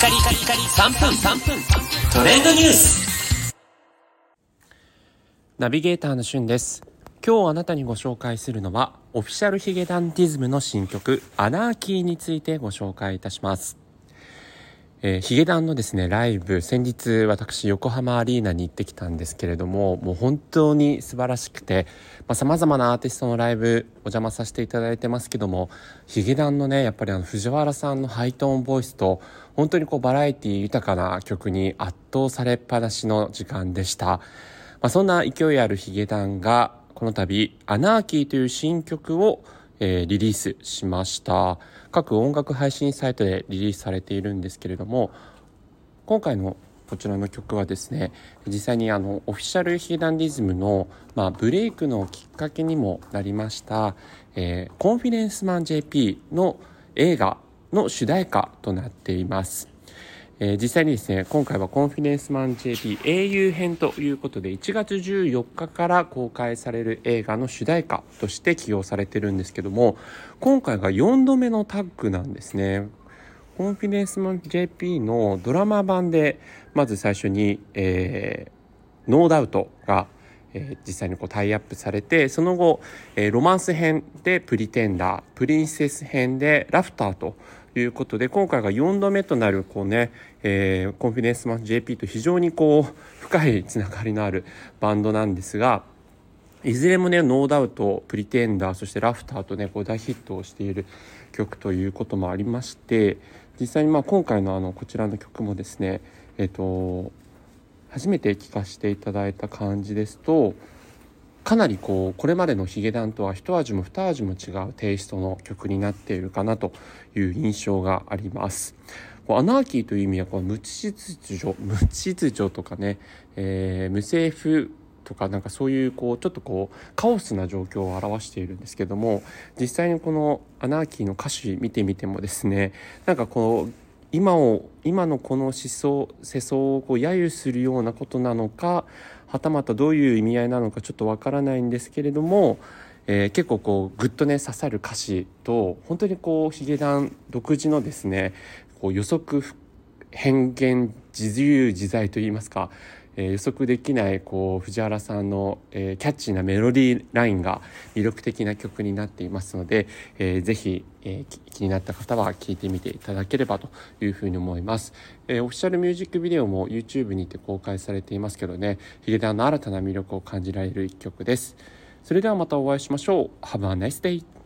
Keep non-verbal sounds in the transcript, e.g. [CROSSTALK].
カリカリカリ3分3分。トレンドニュース。ナビゲーターのしゅんです。今日あなたにご紹介するのはオフィシャルヒゲダンディズムの新曲アナーキーについてご紹介いたします。えー、ヒゲダンのですねライブ先日私横浜アリーナに行ってきたんですけれどももう本当に素晴らしくてさまざ、まなアーティストのライブお邪魔させていただいてますけどもヒゲダンのねやっぱりあの藤原さんのハイトーンボイスと本当にこうバラエティ豊かな曲に圧倒されっぱなしの時間でした、まあ、そんな勢いあるヒゲダンがこの度「アナーキー」という新曲をえー、リリースしました各音楽配信サイトでリリースされているんですけれども今回のこちらの曲はですね実際にあのオフィシャルヒゲダンディズムの、まあ、ブレイクのきっかけにもなりました「えー、コンフィデンスマン JP」の映画の主題歌となっています。えー、実際にですね、今回はコンフィデンスマン JP 英雄編ということで、1月14日から公開される映画の主題歌として起用されてるんですけども、今回が4度目のタッグなんですね。コンフィデンスマン JP のドラマ版で、まず最初に、えー、ノーダウトがえー、実際にこうタイアップされてその後、えー、ロマンス編でプリテンダープリンセス編でラフターということで今回が4度目となるこうね、えー、コンフィデンスマン JP と非常にこう深いつながりのあるバンドなんですがいずれもねノーダウトプリテンダーそしてラフターとねこう大ヒットをしている曲ということもありまして実際にまあ今回のあのこちらの曲もですねえっ、と初めて聴かせていただいた感じですとかなりこうこれまでのヒゲダンとは一味も二味も違うテイストの曲になっているかなという印象があります。アナーキーという意味はこう無秩序 [LAUGHS] 無秩序とかね、えー、無政府とかなんかそういうこうちょっとこうカオスな状況を表しているんですけども実際にこのアナーキーの歌詞見てみてもですねなんかこう今を今のこの思想世相をこう揶揄するようなことなのかはたまたどういう意味合いなのかちょっとわからないんですけれども、えー、結構こうグッとね刺さる歌詞と本当にこうヒゲダン独自のですねこう予測変幻自由自在といいますかえー、予測できないこう藤原さんの、えー、キャッチーなメロディーラインが魅力的な曲になっていますので、えー、ぜひ、えー、気になった方は聴いてみていただければというふうに思います、えー、オフィシャルミュージックビデオも YouTube にて公開されていますけどねヒゲダンの新たな魅力を感じられる一曲です。それではまたお会いしましょう。Have a nice day!